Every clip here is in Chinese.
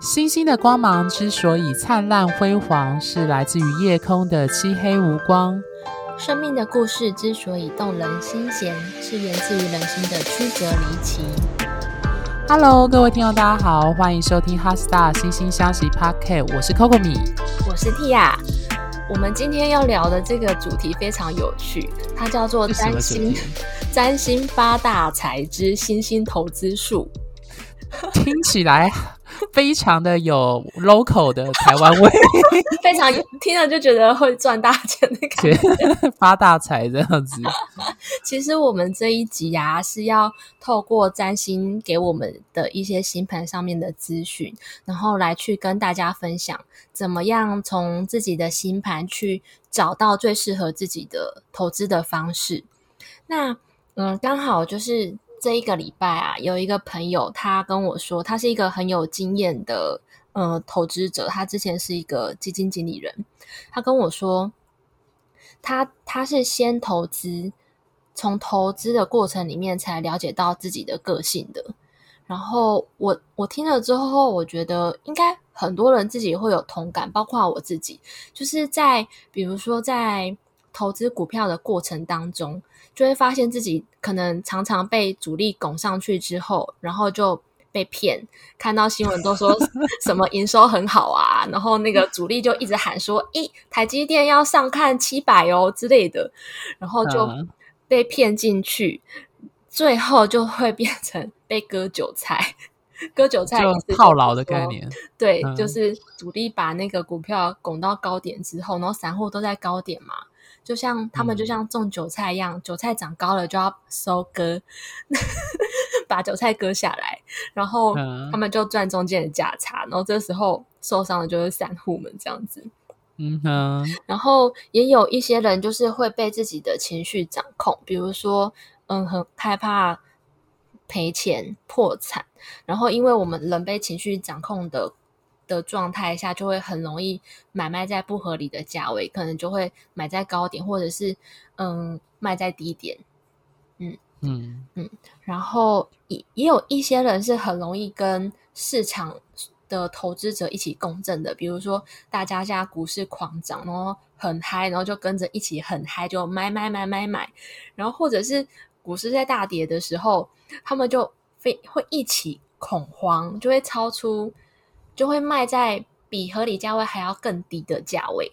星星的光芒之所以灿烂辉煌，是来自于夜空的漆黑无光。生命的故事之所以动人心弦，是源自于人心的曲折离奇。Hello，各位听众，大家好，欢迎收听《HeartStar 心星相惜 Podcast》，我是 Coco 米，我是 Tia。我们今天要聊的这个主题非常有趣，它叫做“占星 占星发大财之星星投资术”，听起来。非常的有 local 的台湾味，非常听了就觉得会赚大钱的感觉，发大财这样子。其实我们这一集啊，是要透过占星给我们的一些星盘上面的资讯，然后来去跟大家分享，怎么样从自己的星盘去找到最适合自己的投资的方式。那嗯，刚好就是。这一个礼拜啊，有一个朋友他跟我说，他是一个很有经验的呃投资者，他之前是一个基金经理人。他跟我说，他他是先投资，从投资的过程里面才了解到自己的个性的。然后我我听了之后，我觉得应该很多人自己会有同感，包括我自己，就是在比如说在投资股票的过程当中。就会发现自己可能常常被主力拱上去之后，然后就被骗。看到新闻都说什么营收很好啊，然后那个主力就一直喊说：“咦，台积电要上看七百哦之类的。”然后就被骗进去，最后就会变成被割韭菜。割韭菜就套牢的概念，对，就是主力把那个股票拱到高点之后，然后散户都在高点嘛。就像他们就像种韭菜一样，嗯、韭菜长高了就要收割，把韭菜割下来，然后他们就赚中间的价差，然后这时候受伤的就是散户们这样子。嗯哼，然后也有一些人就是会被自己的情绪掌控，比如说，嗯，很害怕赔钱破产，然后因为我们人被情绪掌控的。的状态下，就会很容易买卖在不合理的价位，可能就会买在高点，或者是嗯卖在低点，嗯嗯嗯。然后也也有一些人是很容易跟市场的投资者一起共振的，比如说大家现在股市狂涨，然后很嗨，然后就跟着一起很嗨，就买买买买买。然后或者是股市在大跌的时候，他们就非会一起恐慌，就会超出。就会卖在比合理价位还要更低的价位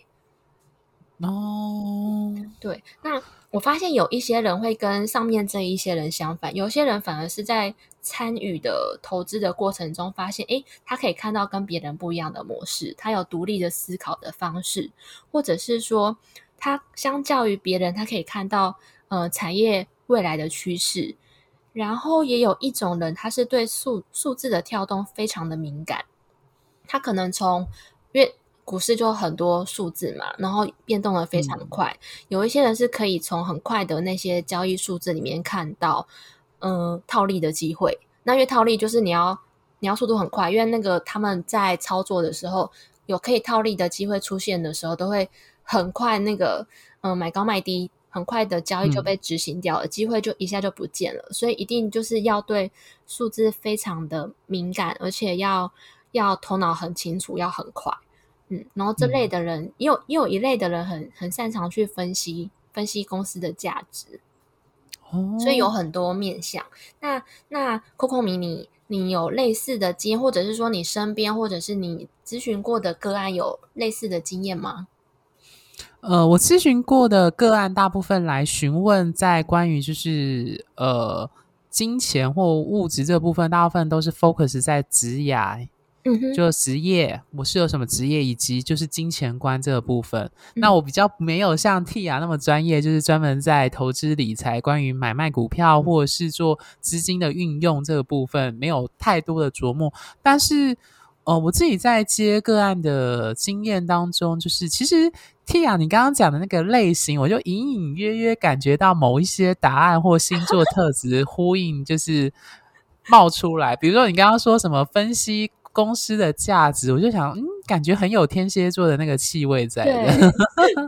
哦。对，那我发现有一些人会跟上面这一些人相反，有些人反而是在参与的投资的过程中发现，诶，他可以看到跟别人不一样的模式，他有独立的思考的方式，或者是说，他相较于别人，他可以看到呃产业未来的趋势。然后也有一种人，他是对数数字的跳动非常的敏感。他可能从，因为股市就很多数字嘛，然后变动的非常快。嗯、有一些人是可以从很快的那些交易数字里面看到，嗯、呃，套利的机会。那因为套利就是你要你要速度很快，因为那个他们在操作的时候有可以套利的机会出现的时候，都会很快那个嗯、呃、买高卖低，很快的交易就被执行掉了，嗯、机会就一下就不见了。所以一定就是要对数字非常的敏感，而且要。要头脑很清楚，要很快，嗯，然后这类的人，嗯、也有也有一类的人很很擅长去分析分析公司的价值，哦，所以有很多面向。那那 Coco 米，你你有类似的经验，或者是说你身边或者是你咨询过的个案有类似的经验吗？呃，我咨询过的个案大部分来询问在关于就是呃金钱或物质这部分，大部分都是 focus 在职涯。就职业，我是有什么职业，以及就是金钱观这个部分。嗯、那我比较没有像 Tia 那么专业，就是专门在投资理财，关于买卖股票或者是做资金的运用这个部分，没有太多的琢磨。但是，呃，我自己在接个案的经验当中，就是其实 Tia 你刚刚讲的那个类型，我就隐隐约约感觉到某一些答案或星座特质 呼应，就是冒出来。比如说你刚刚说什么分析。公司的价值，我就想，嗯，感觉很有天蝎座的那个气味在的。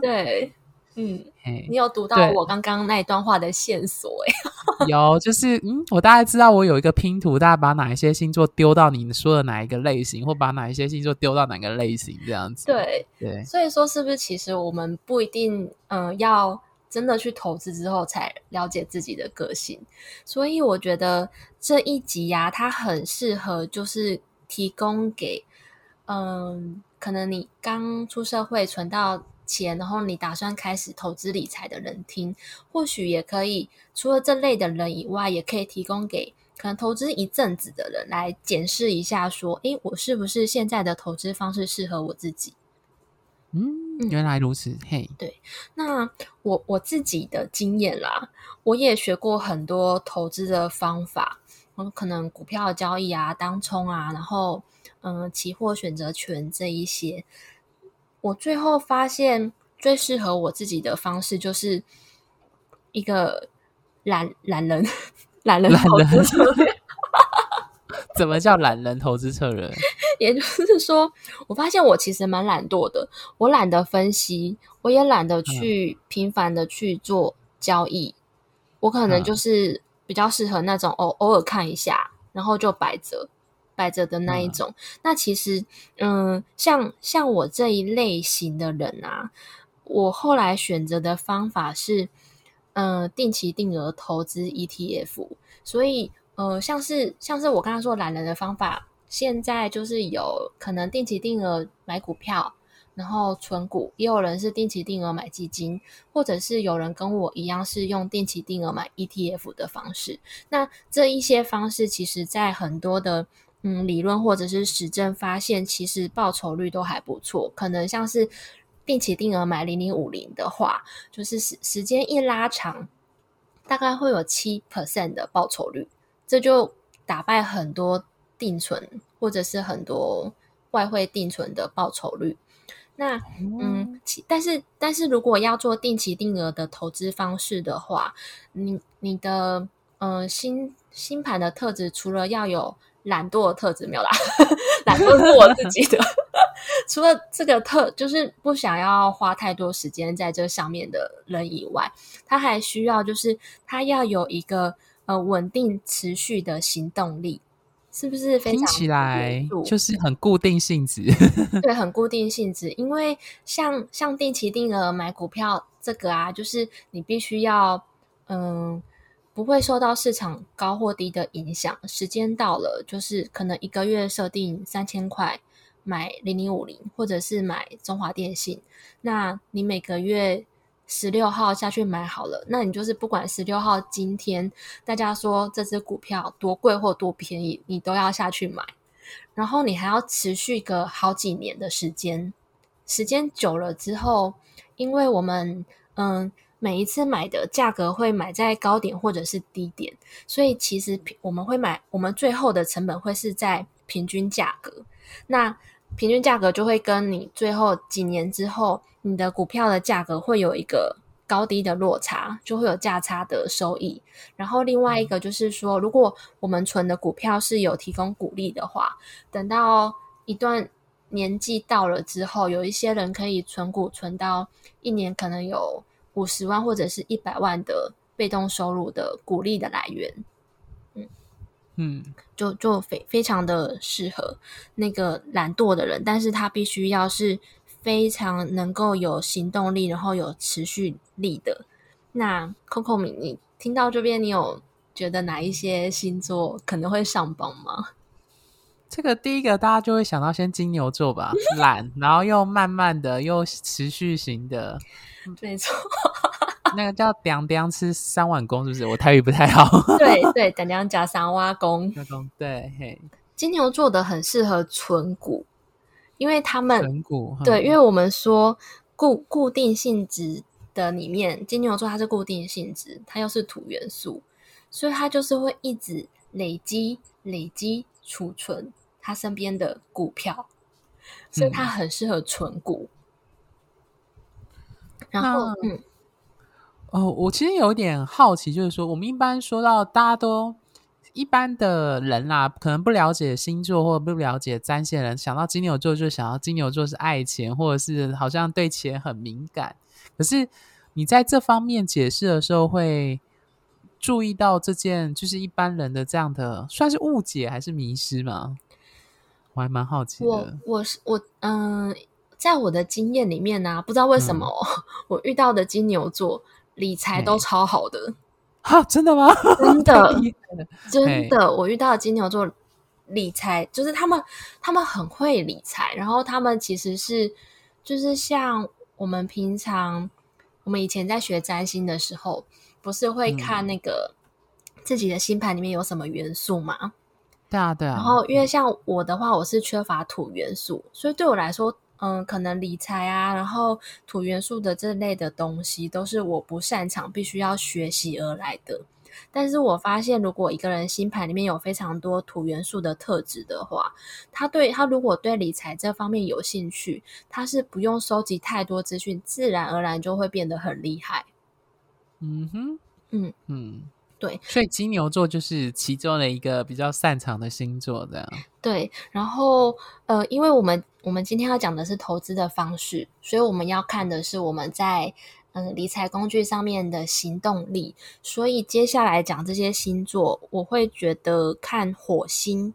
对，对嗯，嘿你有读到我刚刚那一段话的线索哎？有，就是嗯，我大概知道我有一个拼图，大概把哪一些星座丢到你说的哪一个类型，或把哪一些星座丢到哪个类型这样子。对对，所以说是不是其实我们不一定嗯、呃、要真的去投资之后才了解自己的个性？所以我觉得这一集呀、啊，它很适合就是提供给嗯、呃，可能你刚出社会存到。钱，然后你打算开始投资理财的人听，或许也可以。除了这类的人以外，也可以提供给可能投资一阵子的人来检视一下，说：“诶，我是不是现在的投资方式适合我自己？”嗯，原来如此。嘿，对。那我我自己的经验啦，我也学过很多投资的方法，嗯，可能股票交易啊、当冲啊，然后嗯，期货选择权这一些。我最后发现，最适合我自己的方式就是一个懒懒人懒人投资策略。怎么叫懒人投资策略？也就是说，我发现我其实蛮懒惰的，我懒得分析，我也懒得去频繁的去做交易。嗯、我可能就是比较适合那种偶偶尔看一下，然后就摆着。摆着的那一种，嗯、那其实，嗯，像像我这一类型的人啊，我后来选择的方法是，嗯，定期定额投资 ETF。所以，呃，像是像是我刚刚说懒人的方法，现在就是有可能定期定额买股票，然后存股，也有人是定期定额买基金，或者是有人跟我一样是用定期定额买 ETF 的方式。那这一些方式，其实在很多的嗯，理论或者是实证发现，其实报酬率都还不错。可能像是定期定额买零零五零的话，就是时时间一拉长，大概会有七 percent 的报酬率，这就打败很多定存或者是很多外汇定存的报酬率。那嗯，但是但是如果要做定期定额的投资方式的话，你你的呃新新盘的特质，除了要有懒惰的特质没有啦，懒惰是我自己的。除了这个特，就是不想要花太多时间在这上面的人以外，他还需要就是他要有一个呃稳定持续的行动力，是不是非常？听起来就是很固定性质。对，很固定性质，因为像像定期定额买股票这个啊，就是你必须要嗯。不会受到市场高或低的影响。时间到了，就是可能一个月设定三千块买零零五零，或者是买中华电信。那你每个月十六号下去买好了，那你就是不管十六号今天大家说这只股票多贵或多便宜，你都要下去买。然后你还要持续个好几年的时间，时间久了之后，因为我们嗯。每一次买的价格会买在高点或者是低点，所以其实我们会买，我们最后的成本会是在平均价格。那平均价格就会跟你最后几年之后你的股票的价格会有一个高低的落差，就会有价差的收益。然后另外一个就是说，如果我们存的股票是有提供股利的话，等到一段年纪到了之后，有一些人可以存股存到一年可能有。五十万或者是一百万的被动收入的股利的来源，嗯，就就非非常的适合那个懒惰的人，但是他必须要是非常能够有行动力，然后有持续力的。那 Coco 米，你听到这边，你有觉得哪一些星座可能会上榜吗？这个第一个大家就会想到先金牛座吧，懒，然后又慢慢的又持续型的。没错，那个叫“点点吃三碗公”，是不是？我台语不太好。对 对，“点点加三碗公”。对，嘿，金牛座的很适合存股，因为他们存股。对，因为我们说固固定性质的里面，金牛座它是固定性质，它又是土元素，所以它就是会一直累积、累积、储存它身边的股票，所以它很适合存股。嗯然后，嗯，哦，我其实有点好奇，就是说，我们一般说到大家都一般的人啦，可能不了解星座或者不了解占星人，想到金牛座就想到金牛座是爱钱，或者是好像对钱很敏感。可是，你在这方面解释的时候会注意到这件，就是一般人的这样的算是误解还是迷失吗？我还蛮好奇的。我我是我嗯、呃，在我的经验里面呢、啊，不知道为什么、嗯、我遇到的金牛座理财都超好的。哈，真的吗？真的，真的，我遇到的金牛座理财就是他们，他们很会理财，然后他们其实是就是像我们平常我们以前在学占星的时候。不是会看那个自己的星盘里面有什么元素吗？嗯、对啊，对啊。然后，因为像我的话，我是缺乏土元素，所以对我来说，嗯，可能理财啊，然后土元素的这类的东西，都是我不擅长，必须要学习而来的。但是我发现，如果一个人星盘里面有非常多土元素的特质的话，他对他如果对理财这方面有兴趣，他是不用收集太多资讯，自然而然就会变得很厉害。嗯哼，嗯嗯，对，所以金牛座就是其中的一个比较擅长的星座，这样。对，然后呃，因为我们我们今天要讲的是投资的方式，所以我们要看的是我们在嗯、理财工具上面的行动力。所以接下来讲这些星座，我会觉得看火星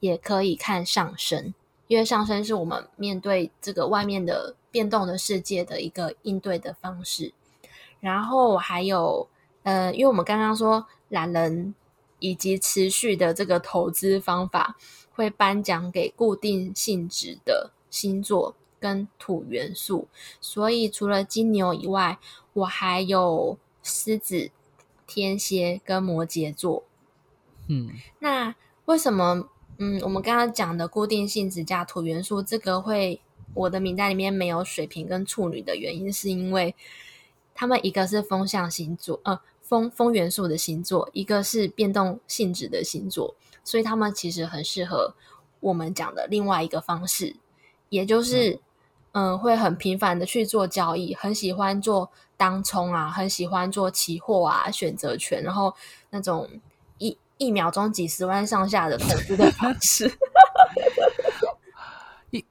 也可以看上升，因为上升是我们面对这个外面的变动的世界的一个应对的方式。然后还有，呃，因为我们刚刚说懒人以及持续的这个投资方法，会颁奖给固定性质的星座跟土元素，所以除了金牛以外，我还有狮子、天蝎跟摩羯座。嗯，那为什么？嗯，我们刚刚讲的固定性质加土元素，这个会我的名单里面没有水瓶跟处女的原因，是因为。他们一个是风象星座，呃，风风元素的星座，一个是变动性质的星座，所以他们其实很适合我们讲的另外一个方式，也就是，嗯、呃，会很频繁的去做交易，很喜欢做当冲啊，很喜欢做期货啊，选择权，然后那种一一秒钟几十万上下的投资的方式。一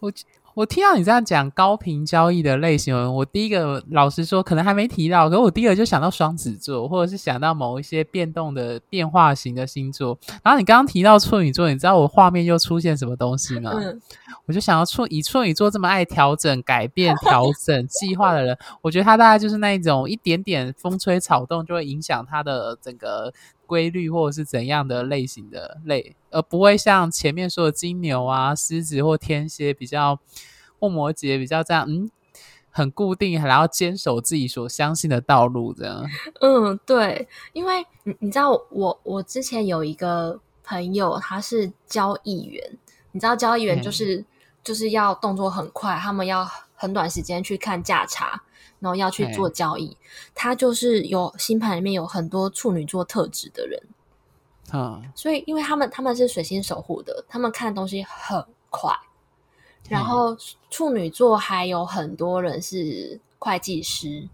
我。我听到你这样讲高频交易的类型，我第一个老实说可能还没提到，可是我第一个就想到双子座，或者是想到某一些变动的变化型的星座。然后你刚刚提到处女座，你知道我画面又出现什么东西吗？嗯、我就想要处以处女座这么爱调整、改变、调整计划的人，我觉得他大概就是那一种一点点风吹草动就会影响他的整个。规律或者是怎样的类型的类，而不会像前面说的金牛啊、狮子或天蝎比较或摩羯比较这样，嗯，很固定，还要坚守自己所相信的道路这样。嗯，对，因为你你知道我我之前有一个朋友，他是交易员，你知道交易员就是、嗯、就是要动作很快，他们要很短时间去看价差。然后要去做交易，他就是有星盘里面有很多处女座特质的人，啊，所以因为他们他们是水星守护的，他们看东西很快。然后处女座还有很多人是会计师，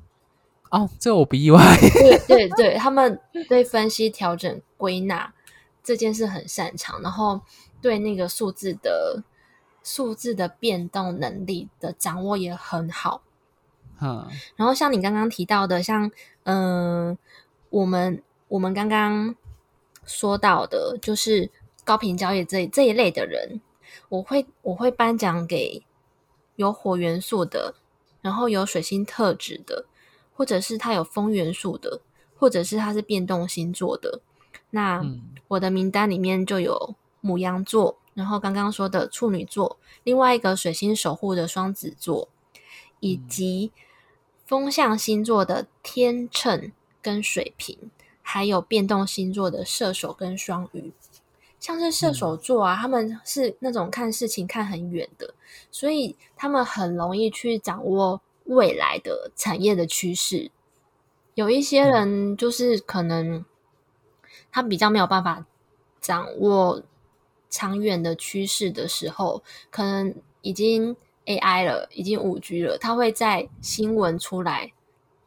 哦，这我不意外。对对对，他们对分析、调整、归纳这件事很擅长，然后对那个数字的数字的变动能力的掌握也很好。嗯，然后像你刚刚提到的，像嗯、呃，我们我们刚刚说到的，就是高频交易这这一类的人，我会我会颁奖给有火元素的，然后有水星特质的，或者是他有风元素的，或者是他是变动星座的。那我的名单里面就有母羊座，然后刚刚说的处女座，另外一个水星守护的双子座，以及。风象星座的天秤跟水瓶，还有变动星座的射手跟双鱼，像是射手座啊，他们是那种看事情看很远的，所以他们很容易去掌握未来的产业的趋势。有一些人就是可能他比较没有办法掌握长远的趋势的时候，可能已经。AI 了，已经五 G 了，它会在新闻出来，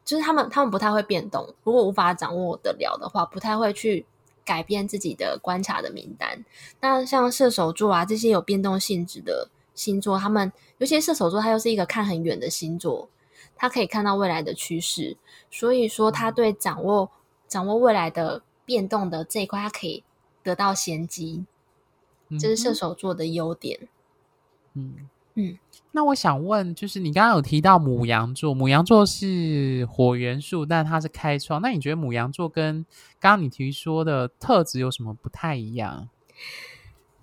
就是他们他们不太会变动，如果无法掌握得了的话，不太会去改变自己的观察的名单。那像射手座啊这些有变动性质的星座，他们尤其射手座，它又是一个看很远的星座，他可以看到未来的趋势，所以说他对掌握掌握未来的变动的这一块，他可以得到先机，这是射手座的优点。嗯嗯，那我想问，就是你刚刚有提到母羊座，母羊座是火元素，但它是开创，那你觉得母羊座跟刚刚你提说的特质有什么不太一样？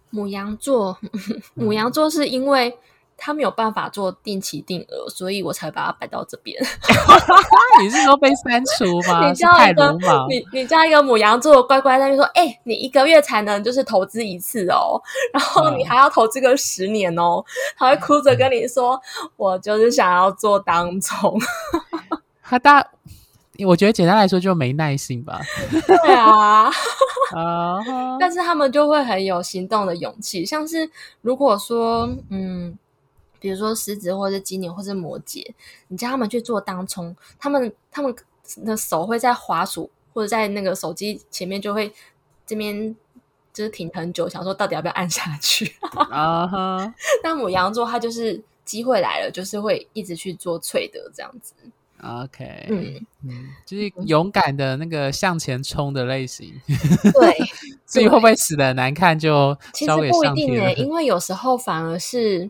母羊座，母羊座是因为他没有办法做定期定额，所以我才把它摆到这边。你是说被删除吗？你叫一个你你叫一个母羊座乖乖在那边说，哎、欸，你一个月才能就是投资一次哦，然后你还要投资个十年哦，他会哭着跟你说，我就是想要做当冲。他大。我觉得简单来说就没耐心吧。对啊，uh-huh. 但是他们就会很有行动的勇气。像是如果说，嗯，比如说狮子或者金牛或者摩羯，你叫他们去做当冲，他们他们的手会在滑鼠或者在那个手机前面就会这边就是停很久，想说到底要不要按下去。啊哈，那母羊座他就是机会来了，就是会一直去做脆的这样子。OK，嗯嗯，就是勇敢的那个向前冲的类型。对，所以会不会死的难看就，就其实不一定诶，因为有时候反而是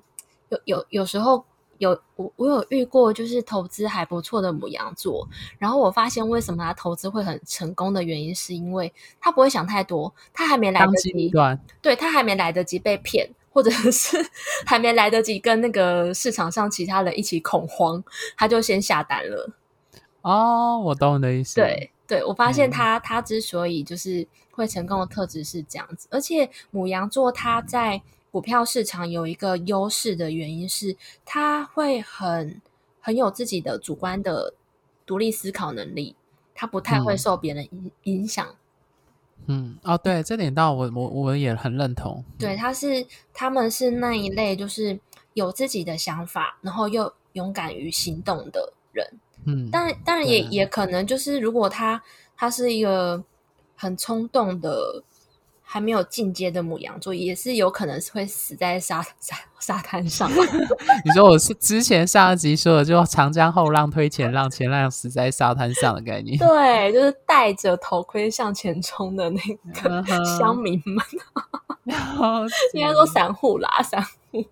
有有有时候有我我有遇过，就是投资还不错的母羊座，然后我发现为什么他投资会很成功的原因，是因为他不会想太多，他还没来得及，对，他还没来得及被骗。或者是 还没来得及跟那个市场上其他人一起恐慌，他就先下单了。哦，我懂你的意思。对，对我发现他、嗯、他之所以就是会成功的特质是这样子，而且母羊座他在股票市场有一个优势的原因是，他会很很有自己的主观的独立思考能力，他不太会受别人影影响。嗯嗯，哦，对，这点倒我我我也很认同。对，他是他们是那一类，就是有自己的想法，然后又勇敢于行动的人。嗯，但当然也也可能就是，如果他他是一个很冲动的。还没有进阶的母羊座也是有可能是会死在沙沙沙滩上。你说我是之前上一集说的，就长江后浪推前浪，前浪死在沙滩上的概念。对，就是戴着头盔向前冲的那个 乡民们。应该说散户啦，散户。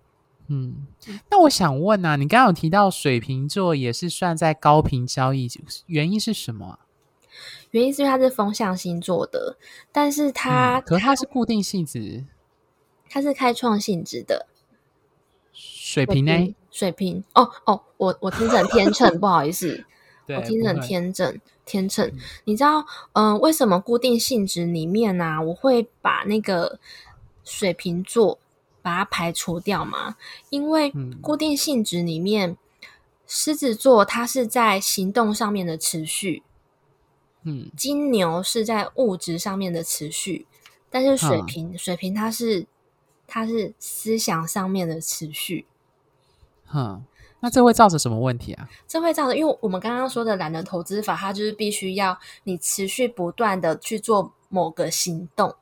嗯，那我想问啊，你刚刚有提到水瓶座也是算在高频交易，原因是什么啊？原因是因为它是风象星座的，但是它、嗯、可是它是固定性质，它是开创性质的。水瓶呢？水瓶哦哦，我我听成天秤，不好意思，我听成天秤天秤。你知道嗯、呃，为什么固定性质里面呢、啊，我会把那个水瓶座把它排除掉吗？因为固定性质里面，狮、嗯、子座它是在行动上面的持续。嗯，金牛是在物质上面的持续，但是水瓶，嗯、水瓶它是它是思想上面的持续。嗯，那这会造成什么问题啊？这会造成，因为我们刚刚说的懒人投资法，它就是必须要你持续不断的去做某个行动，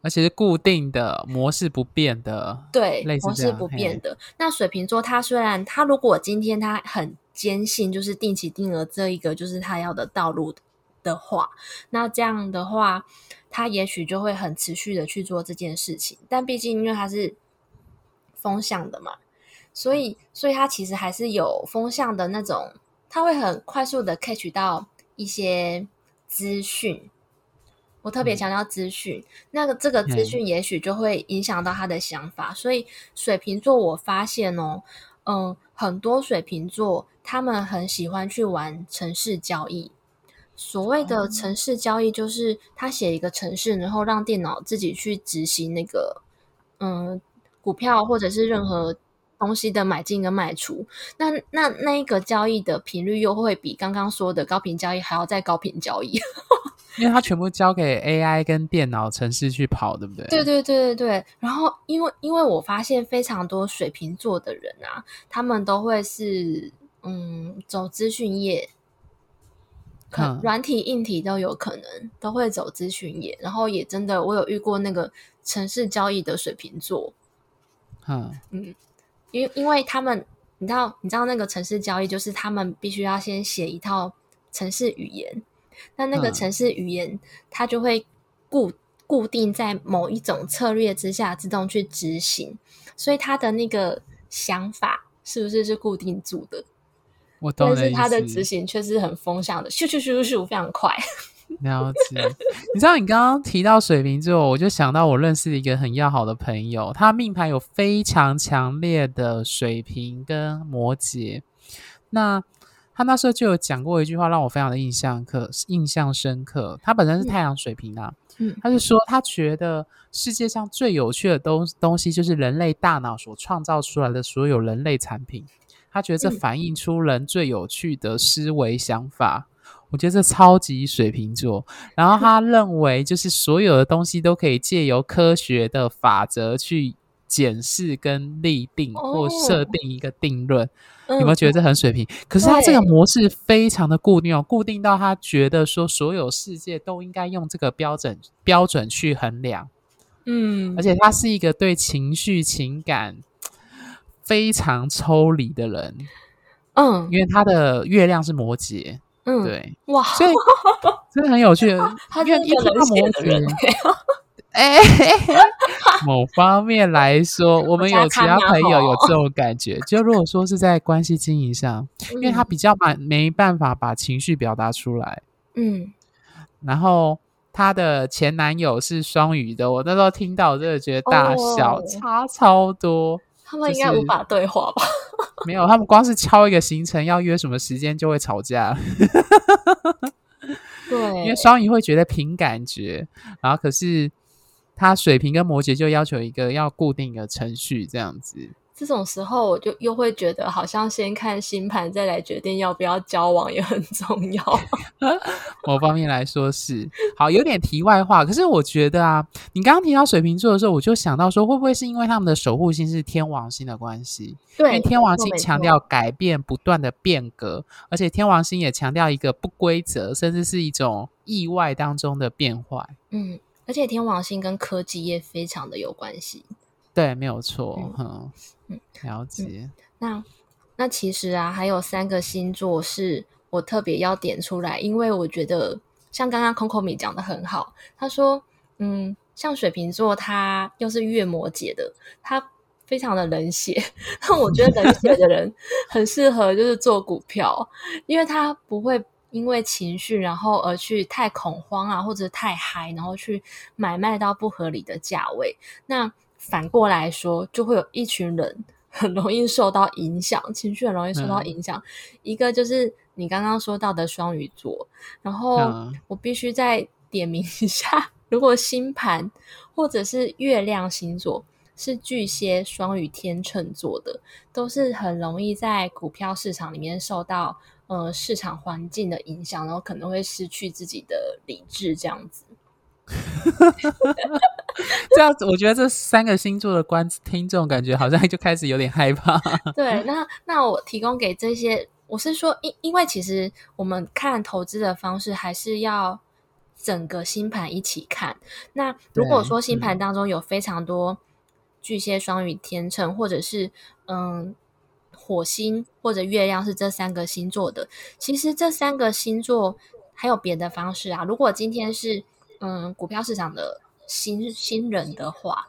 而且是固定的模式不变的，对，模式不变的。那水瓶座，他虽然他如果今天他很坚信，就是定期定额这一个就是他要的道路的话，那这样的话，他也许就会很持续的去做这件事情。但毕竟因为他是风向的嘛，所以，所以他其实还是有风向的那种，他会很快速的 catch 到一些资讯。我特别强调资讯，嗯、那个这个资讯也许就会影响到他的想法。嗯、所以水瓶座，我发现哦，嗯，很多水瓶座他们很喜欢去玩城市交易。所谓的城市交易，就是他写一个城市，然后让电脑自己去执行那个，嗯，股票或者是任何东西的买进跟卖出。那那那一个交易的频率又会比刚刚说的高频交易还要再高频交易，因为它全部交给 AI 跟电脑程式去跑，对不对？对对对对对。然后，因为因为我发现非常多水瓶座的人啊，他们都会是嗯走资讯业。可软体硬体都有可能都会走咨询业，然后也真的我有遇过那个城市交易的水瓶座，嗯。嗯，因因为他们你知道，你知道那个城市交易就是他们必须要先写一套城市语言，那那个城市语言它就会固固定在某一种策略之下自动去执行，所以它的那个想法是不是是固定住的？我懂，但是他的执行却是很风向的，咻咻咻咻咻，非常快。了解，你知道你刚刚提到水瓶座，我就想到我认识的一个很要好的朋友，他命盘有非常强烈的水瓶跟摩羯。那他那时候就有讲过一句话，让我非常的印象刻印象深刻。他本身是太阳水瓶啊，嗯，他就说他觉得世界上最有趣的东东西就是人类大脑所创造出来的所有人类产品。他觉得这反映出人最有趣的思维想法。我觉得这超级水瓶座，然后他 认为就是所有的东西都可以借由科学的法则去检视跟立定或设定一个定论。哦、有没有觉得这很水平？嗯、可是他这个模式非常的固定哦，固定到他觉得说所有世界都应该用这个标准标准去衡量。嗯，而且他是一个对情绪情感非常抽离的人。嗯，因为他的月亮是摩羯。嗯，对，哇，所以 真的很有趣。他就是一个冷血的人。哎，某方面来说，我们有其他朋友有这种感觉。就如果说是在关系经营上，因为他比较没没办法把情绪表达出来。嗯，然后他的前男友是双鱼的，我那时候听到，我真的觉得大笑，差超多。他们应该无法对话吧？没有，他们光是敲一个行程要约什么时间就会吵架。对，因为双鱼会觉得凭感觉，然后可是他水瓶跟摩羯就要求一个要固定的程序这样子。这种时候，我就又会觉得，好像先看星盘，再来决定要不要交往也很重要。某方面来说是好，有点题外话。可是我觉得啊，你刚刚提到水瓶座的时候，我就想到说，会不会是因为他们的守护星是天王星的关系？对，因为天王星强调改变、不断的变革，而且天王星也强调一个不规则，甚至是一种意外当中的变坏。嗯，而且天王星跟科技业非常的有关系。对，没有错。嗯。嗯，了解。嗯、那那其实啊，还有三个星座是我特别要点出来，因为我觉得像刚刚 Coco 米讲的很好，他说，嗯，像水瓶座，他又是月摩羯的，他非常的冷血。那我觉得冷血的人 很适合就是做股票，因为他不会因为情绪然后而去太恐慌啊，或者太嗨，然后去买卖到不合理的价位。那反过来说，就会有一群人很容易受到影响，情绪很容易受到影响。嗯、一个就是你刚刚说到的双鱼座，然后我必须再点名一下，如果星盘或者是月亮星座是巨蟹、双鱼、天秤座的，都是很容易在股票市场里面受到呃市场环境的影响，然后可能会失去自己的理智，这样子。这样子，我觉得这三个星座的观听众感觉好像就开始有点害怕。对，那那我提供给这些，我是说，因因为其实我们看投资的方式还是要整个星盘一起看。那如果说星盘当中有非常多巨蟹、双鱼、天秤，或者是嗯火星或者月亮是这三个星座的，其实这三个星座还有别的方式啊。如果今天是嗯股票市场的。新新人的话，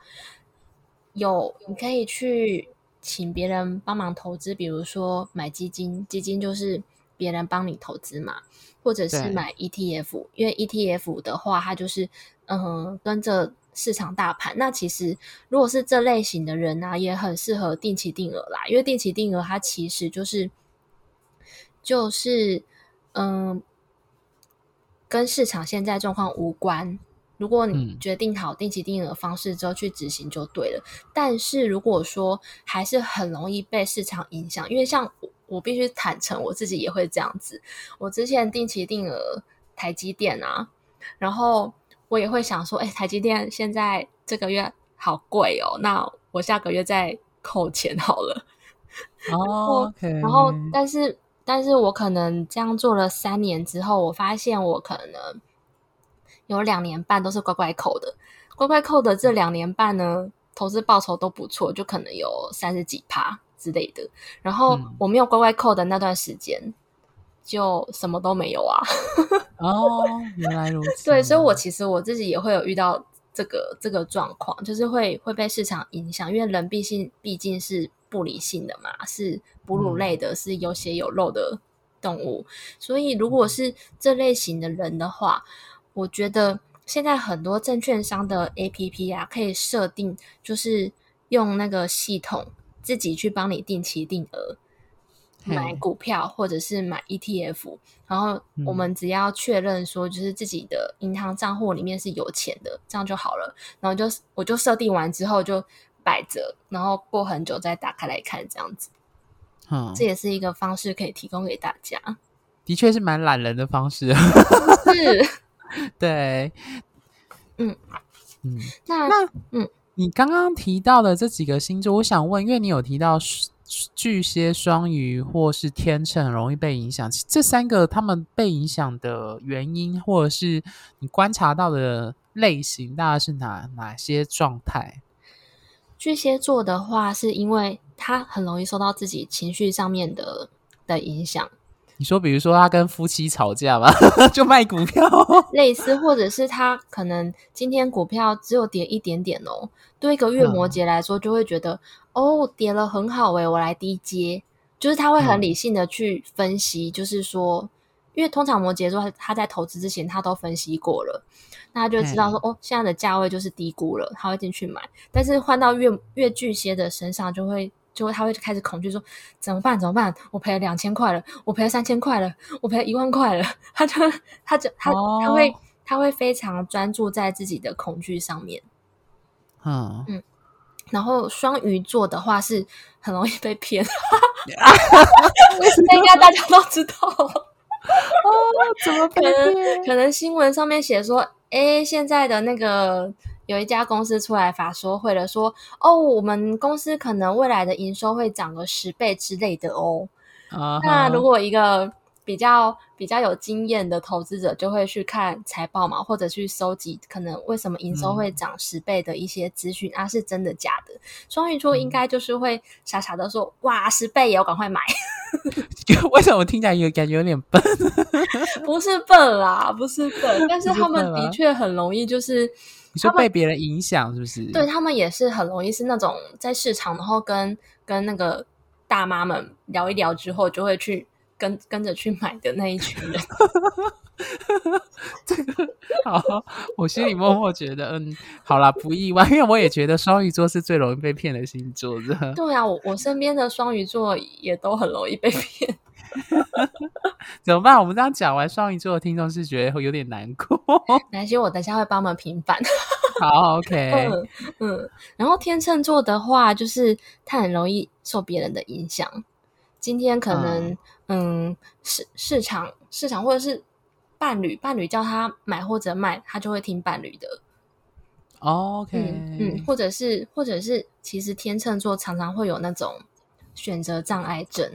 有你可以去请别人帮忙投资，比如说买基金，基金就是别人帮你投资嘛，或者是买 ETF，因为 ETF 的话，它就是嗯跟着市场大盘。那其实如果是这类型的人呢、啊，也很适合定期定额啦，因为定期定额它其实就是就是嗯跟市场现在状况无关。如果你决定好定期定额方式之后去执行就对了，嗯、但是如果说还是很容易被市场影响，因为像我，我必须坦诚，我自己也会这样子。我之前定期定额台积电啊，然后我也会想说，哎，台积电现在这个月好贵哦，那我下个月再扣钱好了。哦，然后但是，但是我可能这样做了三年之后，我发现我可能。有两年半都是乖乖扣的，乖乖扣的这两年半呢，投资报酬都不错，就可能有三十几趴之类的。然后我没有乖乖扣的那段时间，嗯、就什么都没有啊。哦，原来如此。对，所以我其实我自己也会有遇到这个这个状况，就是会会被市场影响，因为人毕竟毕竟是不理性的嘛，是哺乳类的，是有血有肉的动物，嗯、所以如果是这类型的人的话，我觉得。现在很多证券商的 APP 啊，可以设定，就是用那个系统自己去帮你定期定额买股票，或者是买 ETF，然后我们只要确认说，就是自己的银行账户里面是有钱的，这样就好了。然后就我就设定完之后就摆着，然后过很久再打开来看，这样子。嗯，这也是一个方式可以提供给大家。的确是蛮懒人的方式。是。对，嗯嗯，那那嗯，你刚刚提到的这几个星座，我想问，因为你有提到巨蟹、双鱼或是天秤容易被影响，这三个他们被影响的原因，或者是你观察到的类型，大概是哪哪些状态？巨蟹座的话，是因为他很容易受到自己情绪上面的的影响。你说，比如说他跟夫妻吵架嘛，就卖股票，类似，或者是他可能今天股票只有跌一点点哦，对一个月摩羯来说，就会觉得、嗯、哦，跌了很好诶，我来低接，就是他会很理性的去分析，嗯、就是说，因为通常摩羯座他在投资之前他都分析过了，那他就知道说、嗯、哦，现在的价位就是低估了，他会进去买，但是换到月月巨蟹的身上就会。就他会开始恐惧，说怎么办？怎么办？我赔了两千块了，我赔了三千块了，我赔了一万块了。他就他就他、哦、他会他会非常专注在自己的恐惧上面。嗯嗯，然后双鱼座的话是很容易被骗，应该大家都知道。哦，怎么可能？可能新闻上面写说，哎，现在的那个。有一家公司出来法说会了，说哦，我们公司可能未来的营收会涨个十倍之类的哦。Uh huh. 那如果一个比较比较有经验的投资者，就会去看财报嘛，或者去收集可能为什么营收会涨十倍的一些资讯、嗯、啊，是真的假的？双鱼座应该就是会傻傻的说，嗯、哇，十倍也要赶快买。为什么我听起来有感觉有点笨？不是笨啦，不是笨，但是他们的确很容易就是。你说被别人影响是不是？对，他们也是很容易是那种在市场，然后跟跟那个大妈们聊一聊之后，就会去跟跟着去买的那一群人。这个好，我心里默默觉得，嗯，好啦，不意外，因为我也觉得双鱼座是最容易被骗的星座的。对啊，我我身边的双鱼座也都很容易被骗。怎么办？我们这样讲完，双鱼座的听众是觉得会有点难过。没关系，我等下会帮我们平反。好，OK 嗯。嗯，然后天秤座的话，就是他很容易受别人的影响。今天可能，嗯，嗯，市市场市场或者是伴侣伴侣叫他买或者卖，他就会听伴侣的。OK，嗯，嗯，或者是或者是，其实天秤座常常会有那种选择障碍症。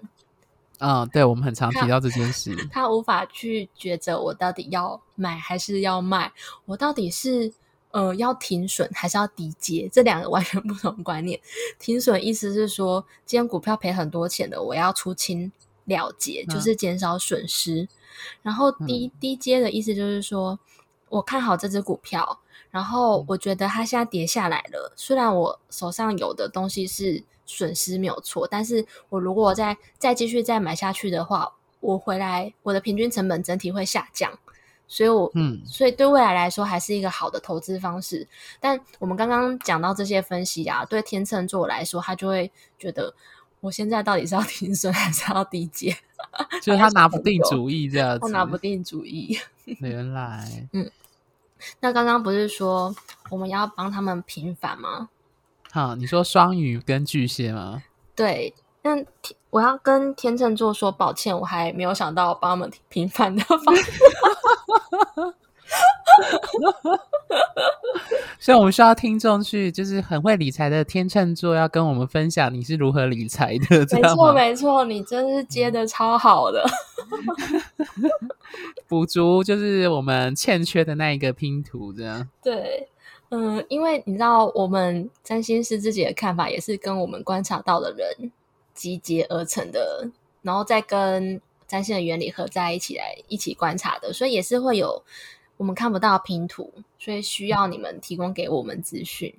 嗯，对，我们很常提到这件事。他，他无法去抉择，我到底要买还是要卖？我到底是呃要停损还是要低接？这两个完全不同观念。停损意思是说，今天股票赔很多钱的，我要出清了结，嗯、就是减少损失。然后低低接的意思就是说，我看好这只股票，然后我觉得它现在跌下来了，虽然我手上有的东西是。损失没有错，但是我如果再再继续再买下去的话，我回来我的平均成本整体会下降，所以我嗯，所以对未来来说还是一个好的投资方式。但我们刚刚讲到这些分析啊，对天秤座来说，他就会觉得我现在到底是要停损还是要低接？就是 他拿不定主意这样子，他拿不定主意。原来，嗯，那刚刚不是说我们要帮他们平反吗？好，你说双鱼跟巨蟹吗？对，那我要跟天秤座说抱歉，我还没有想到帮他们平反的方式。所以，我们需要听众去，就是很会理财的天秤座，要跟我们分享你是如何理财的。没错，没错，你真是接的超好的，补足就是我们欠缺的那一个拼图，这样对。嗯，因为你知道，我们占星师自己的看法也是跟我们观察到的人集结而成的，然后再跟占星的原理合在一起来一起观察的，所以也是会有我们看不到拼图，所以需要你们提供给我们资讯。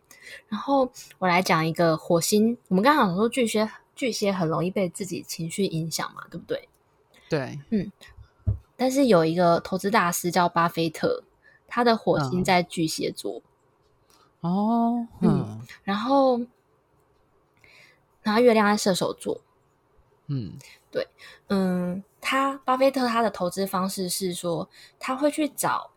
然后我来讲一个火星，我们刚刚说巨蟹，巨蟹很容易被自己情绪影响嘛，对不对？对，嗯。但是有一个投资大师叫巴菲特，他的火星在巨蟹座。哦，嗯，然后，然后月亮在射手座。嗯，对，嗯，他巴菲特他的投资方式是说，他会去找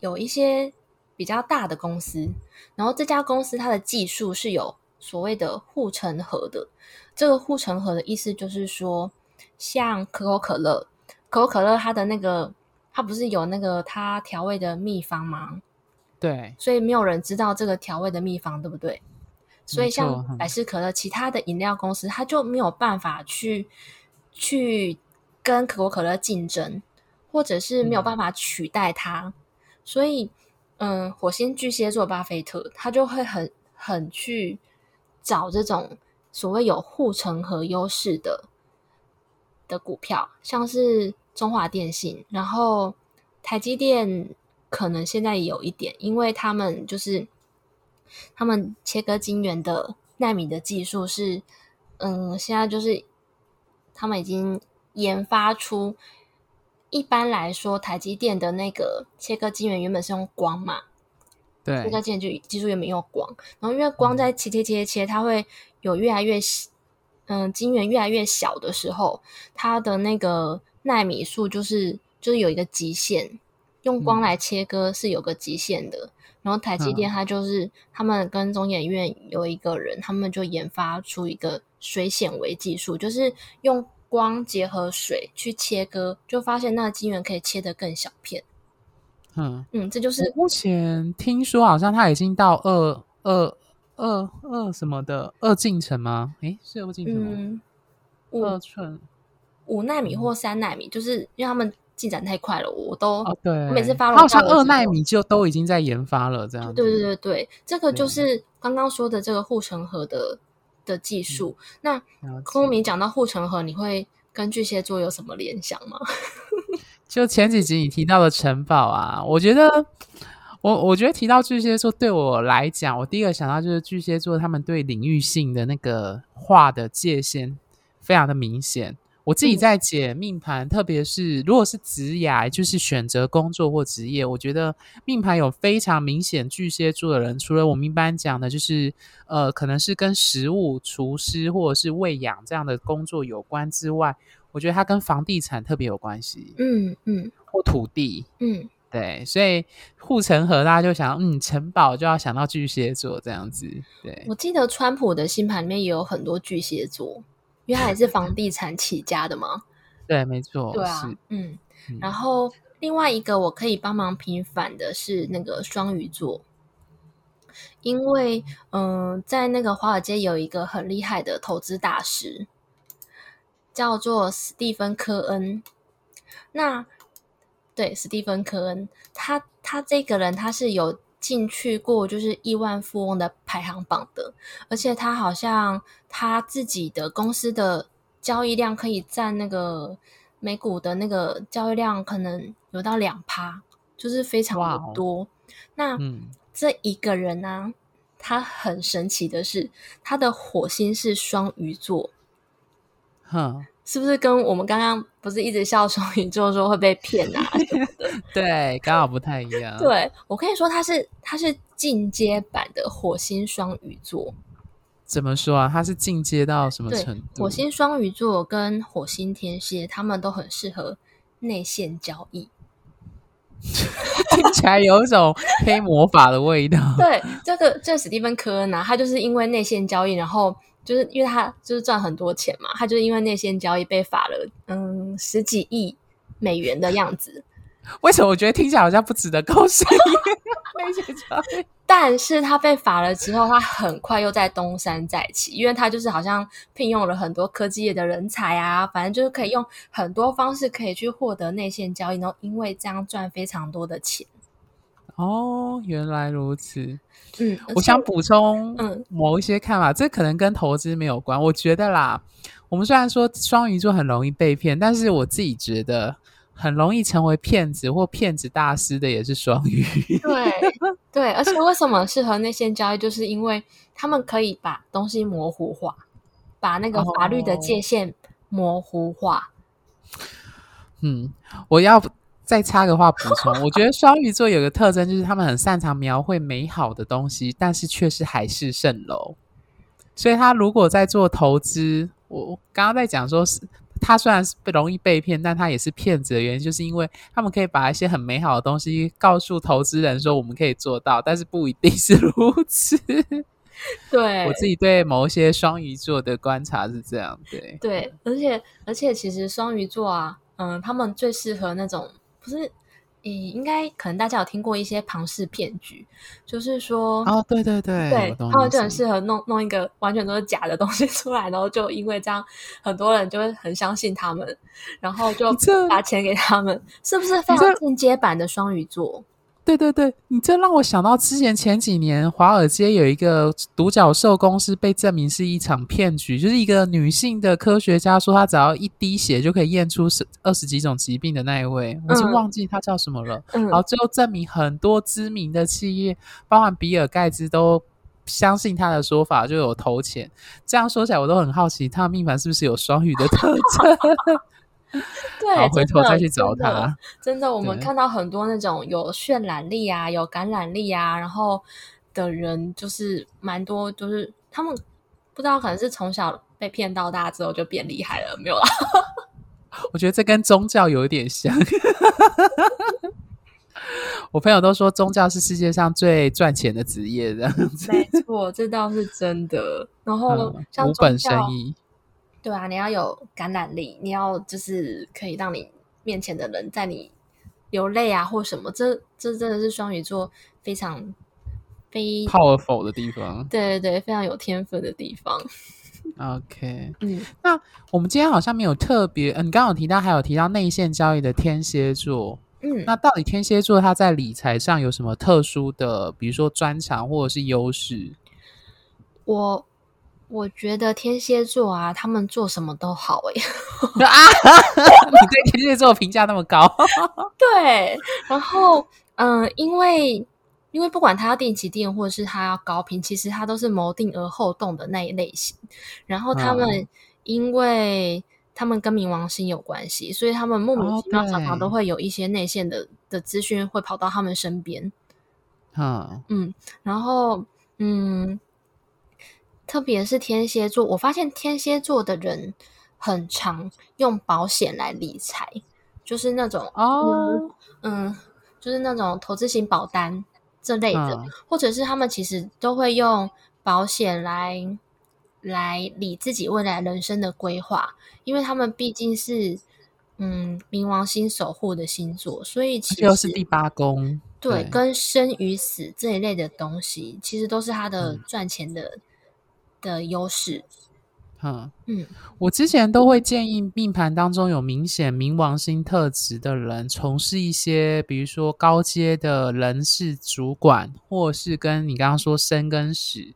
有一些比较大的公司，然后这家公司它的技术是有所谓的护城河的。这个护城河的意思就是说，像可口可乐。可口可乐，它的那个，它不是有那个它调味的秘方吗？对，所以没有人知道这个调味的秘方，对不对？所以像百事可乐，其他的饮料公司，它就没有办法去去跟可口可乐竞争，或者是没有办法取代它。嗯、所以，嗯，火星巨蟹座巴菲特，他就会很很去找这种所谓有护城河优势的的股票，像是。中华电信，然后台积电可能现在也有一点，因为他们就是他们切割晶圆的纳米的技术是，嗯，现在就是他们已经研发出，一般来说台积电的那个切割晶圆原本是用光嘛，对，切割晶圆就技术原本用光，然后因为光在切切切切，它会有越来越细，嗯，晶圆越来越小的时候，它的那个。纳米数就是就是有一个极限，用光来切割是有个极限的。嗯、然后台积电它就是、嗯、他们跟中研院有一个人，他们就研发出一个水显微技术，就是用光结合水去切割，就发现那个晶圆可以切得更小片。嗯嗯，这就是目前听说好像它已经到二二二二什么的二进程吗？诶，是二进程吗？嗯、二寸。五纳米或三纳米，就是因为他们进展太快了，我都、哦、对，我每次发好像二纳米就都已经在研发了，这样。对对对对，这个就是刚刚说的这个护城河的的技术。嗯、那空明讲到护城河，你会跟巨蟹座有什么联想吗？就前几集你提到的城堡啊，我觉得我我觉得提到巨蟹座对我来讲，我第一个想到就是巨蟹座他们对领域性的那个画的界限非常的明显。我自己在解命盘，嗯、特别是如果是职涯，就是选择工作或职业，我觉得命盘有非常明显巨蟹座的人，除了我们一般讲的，就是呃，可能是跟食物、厨师或者是喂养这样的工作有关之外，我觉得它跟房地产特别有关系。嗯嗯，或土地。嗯，对，所以护城河大家就想，嗯，城堡就要想到巨蟹座这样子。对，我记得川普的星盘里面也有很多巨蟹座。因为他也是房地产起家的嘛，对，没错，对啊，嗯，嗯，然后另外一个我可以帮忙平反的是那个双鱼座，因为嗯、呃，在那个华尔街有一个很厉害的投资大师，叫做史蒂芬·科恩。那对，史蒂芬·科恩，他他这个人他是有。进去过就是亿万富翁的排行榜的，而且他好像他自己的公司的交易量可以占那个美股的那个交易量，可能有到两趴，就是非常的多。Wow. 那、嗯、这一个人呢、啊，他很神奇的是，他的火星是双鱼座，哼。是不是跟我们刚刚不是一直笑双鱼座说会被骗啊？对，刚好不太一样。对，我可以说他是他是进阶版的火星双鱼座。怎么说啊？他是进阶到什么程度？火星双鱼座跟火星天蝎，他们都很适合内线交易。听起来有一种黑魔法的味道。对，这个这个史蒂芬科恩啊，他就是因为内线交易，然后。就是因为他就是赚很多钱嘛，他就是因为内线交易被罚了，嗯，十几亿美元的样子。为什么我觉得听起来好像不值得高兴？内线交易，但是他被罚了之后，他很快又在东山再起，因为他就是好像聘用了很多科技业的人才啊，反正就是可以用很多方式可以去获得内线交易，然后因为这样赚非常多的钱。哦，原来如此。嗯，我想补充嗯某一些看法，嗯、这可能跟投资没有关。我觉得啦，我们虽然说双鱼座很容易被骗，但是我自己觉得很容易成为骗子或骗子大师的也是双鱼。对对，而且为什么适合内线交易，就是因为他们可以把东西模糊化，把那个法律的界限模糊化。哦、嗯，我要。再插个话补充，我觉得双鱼座有个特征，就是他们很擅长描绘美好的东西，但是却是海市蜃楼。所以他如果在做投资，我刚刚在讲说是他虽然是不容易被骗，但他也是骗子的原因，就是因为他们可以把一些很美好的东西告诉投资人说我们可以做到，但是不一定是如此。对，我自己对某一些双鱼座的观察是这样，对对，而且而且其实双鱼座啊，嗯，他们最适合那种。不是，你，应该可能大家有听过一些庞氏骗局，就是说，哦，对对对，对，他们就很适合弄弄一个完全都是假的东西出来，然后就因为这样，很多人就会很相信他们，然后就把钱给他们，是不是非常进阶版的双鱼座？对对对，你这让我想到之前前几年华尔街有一个独角兽公司被证明是一场骗局，就是一个女性的科学家说她只要一滴血就可以验出十二十几种疾病的那一位，我已经忘记她叫什么了。嗯、然后最后证明很多知名的企业，包含比尔盖茨都相信他的说法，就有投钱。这样说起来，我都很好奇，他的命盘是不是有双鱼的特征？对，好，回头再去找他。真的，我们看到很多那种有渲染力啊、有感染力啊，然后的人，就是蛮多，就是他们不知道，可能是从小被骗到大之后就变厉害了，没有啦。我觉得这跟宗教有一点像。我朋友都说宗教是世界上最赚钱的职业，这样子。没错，这倒是真的。然后像无本生意。对啊，你要有感染力，你要就是可以让你面前的人在你流泪啊，或什么，这这真的是双鱼座非常非 powerful 的地方。对对对，非常有天分的地方。OK，嗯，那我们今天好像没有特别，嗯，你刚刚有提到，还有提到内线交易的天蝎座，嗯，那到底天蝎座他在理财上有什么特殊的，比如说专长或者是优势？我。我觉得天蝎座啊，他们做什么都好哎、欸。啊，你对天蝎座评价那么高？对。然后，嗯、呃，因为因为不管他要定期定，或者是他要高频，其实他都是谋定而后动的那一类型。然后他们，因为他们跟冥王星有关系，所以他们莫名其妙常常都会有一些内线的的资讯会跑到他们身边。嗯嗯，然后嗯。特别是天蝎座，我发现天蝎座的人很常用保险来理财，就是那种哦，嗯，就是那种投资型保单这类的，嗯、或者是他们其实都会用保险来来理自己未来人生的规划，因为他们毕竟是嗯冥王星守护的星座，所以其实又是第八宫，对，对跟生与死这一类的东西，其实都是他的赚钱的。嗯的优势，嗯嗯，我之前都会建议命盘当中有明显冥王星特质的人，从事一些比如说高阶的人事主管，或是跟你刚刚说生跟死，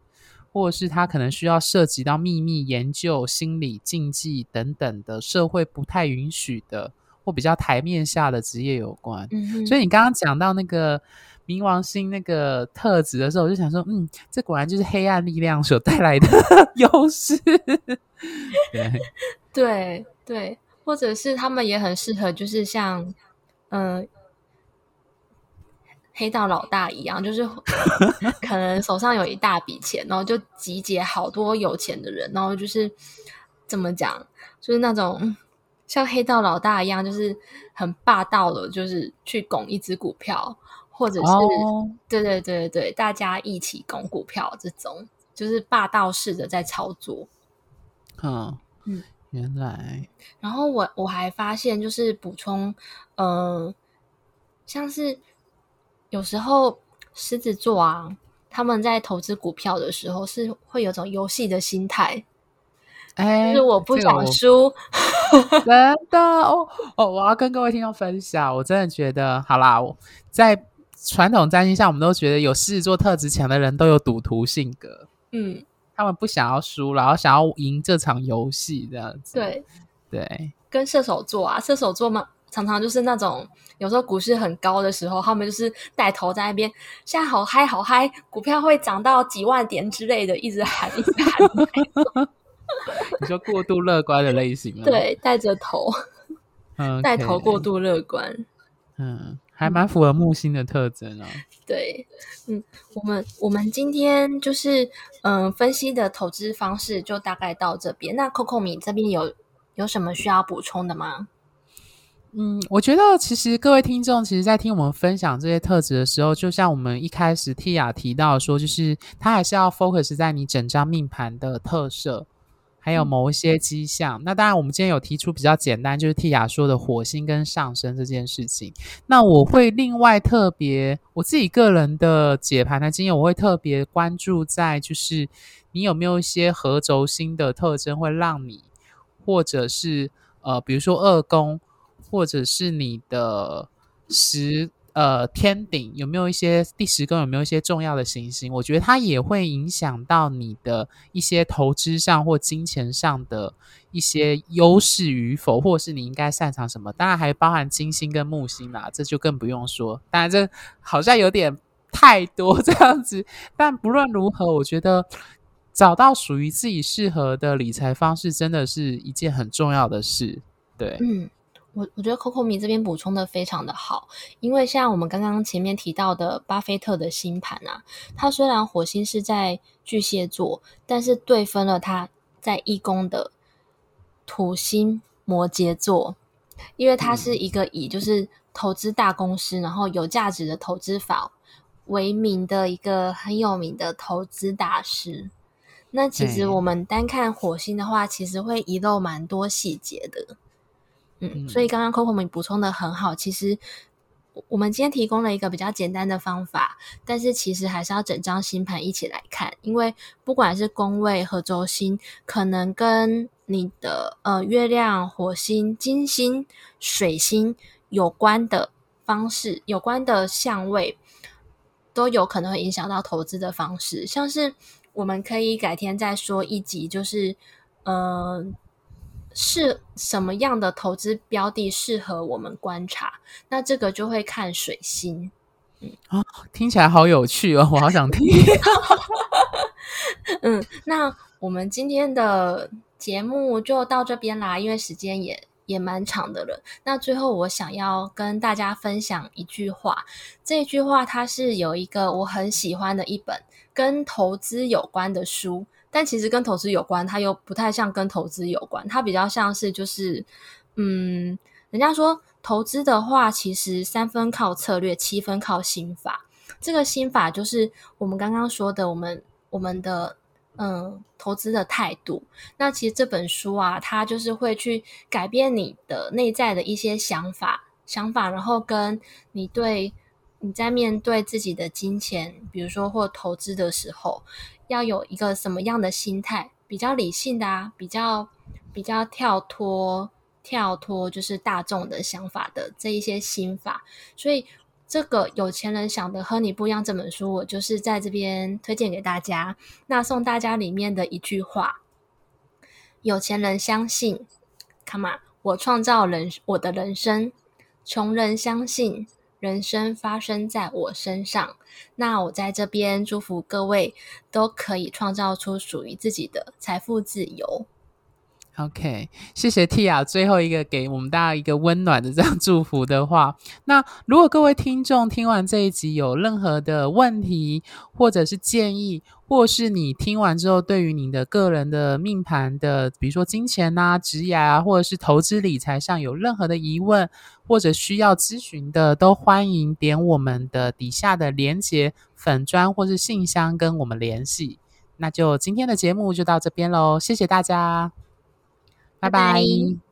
或是他可能需要涉及到秘密研究、心理禁忌等等的社会不太允许的，或比较台面下的职业有关。嗯，所以你刚刚讲到那个。冥王星那个特质的时候，我就想说，嗯，这果然就是黑暗力量所带来的 优势。对对对，或者是他们也很适合，就是像嗯、黑道老大一样，就是 可能手上有一大笔钱，然后就集结好多有钱的人，然后就是怎么讲，就是那种像黑道老大一样，就是很霸道的，就是去拱一只股票。或者是、oh. 对对对对，大家一起拱股票，这种就是霸道式的在操作。嗯嗯，原来。然后我我还发现，就是补充，呃，像是有时候狮子座啊，他们在投资股票的时候是会有种游戏的心态。哎，就是我不想输，这个、真的哦哦，我要跟各位听众分享，我真的觉得，好啦，我在。传统占星下，我们都觉得有狮子座特质强的人都有赌徒性格。嗯，他们不想要输，然后想要赢这场游戏这样子。对对，跟射手座啊，射手座嘛，常常就是那种有时候股市很高的时候，他们就是带头在那边，现在好嗨好嗨，股票会涨到几万点之类的，一直喊一直喊。你说过度乐观的类型吗？对，带着头，带 Okay 头过度乐观。嗯，还蛮符合木星的特征啊。对，嗯，我们我们今天就是嗯分析的投资方式就大概到这边。那 Coco 米这边有有什么需要补充的吗？嗯，我觉得其实各位听众，其实，在听我们分享这些特质的时候，就像我们一开始 Tia 提到说，就是他还是要 focus 在你整张命盘的特色。还有某一些迹象，那当然，我们今天有提出比较简单，就是蒂亚说的火星跟上升这件事情。那我会另外特别，我自己个人的解盘的经验，我会特别关注在，就是你有没有一些合轴星的特征，会让你，或者是呃，比如说二宫，或者是你的十。呃，天顶有没有一些第十宫有没有一些重要的行星？我觉得它也会影响到你的一些投资上或金钱上的一些优势与否，或是你应该擅长什么。当然还包含金星跟木星啦，这就更不用说。当然这好像有点太多这样子，但不论如何，我觉得找到属于自己适合的理财方式，真的是一件很重要的事。对，嗯。我我觉得 Coco 米这边补充的非常的好，因为像我们刚刚前面提到的巴菲特的星盘啊，他虽然火星是在巨蟹座，但是对分了他在一宫的土星摩羯座，因为他是一个以就是投资大公司，然后有价值的投资法为名的一个很有名的投资大师。那其实我们单看火星的话，其实会遗漏蛮多细节的。嗯，所以刚刚 Coco 米补充的很好。其实我们今天提供了一个比较简单的方法，但是其实还是要整张星盘一起来看，因为不管是宫位和轴心，可能跟你的呃月亮、火星、金星、水星有关的方式、有关的相位，都有可能会影响到投资的方式。像是我们可以改天再说一集，就是呃。是什么样的投资标的适合我们观察？那这个就会看水星。嗯，哦，听起来好有趣哦，我好想听。嗯，那我们今天的节目就到这边啦，因为时间也也蛮长的了。那最后我想要跟大家分享一句话，这句话它是有一个我很喜欢的一本跟投资有关的书。但其实跟投资有关，它又不太像跟投资有关，它比较像是就是，嗯，人家说投资的话，其实三分靠策略，七分靠心法。这个心法就是我们刚刚说的，我们我们的嗯投资的态度。那其实这本书啊，它就是会去改变你的内在的一些想法，想法，然后跟你对你在面对自己的金钱，比如说或投资的时候。要有一个什么样的心态？比较理性的啊，比较比较跳脱跳脱，就是大众的想法的这一些心法。所以这个有钱人想的和你不一样这本书，我就是在这边推荐给大家。那送大家里面的一句话：有钱人相信，Come on，我创造人我的人生；穷人相信。人生发生在我身上，那我在这边祝福各位都可以创造出属于自己的财富自由。OK，谢谢 Tia，最后一个给我们大家一个温暖的这样祝福的话。那如果各位听众听完这一集有任何的问题，或者是建议，或是你听完之后对于你的个人的命盘的，比如说金钱啊、职业啊，或者是投资理财上有任何的疑问，或者需要咨询的，都欢迎点我们的底下的连结粉砖或是信箱跟我们联系。那就今天的节目就到这边喽，谢谢大家。拜拜。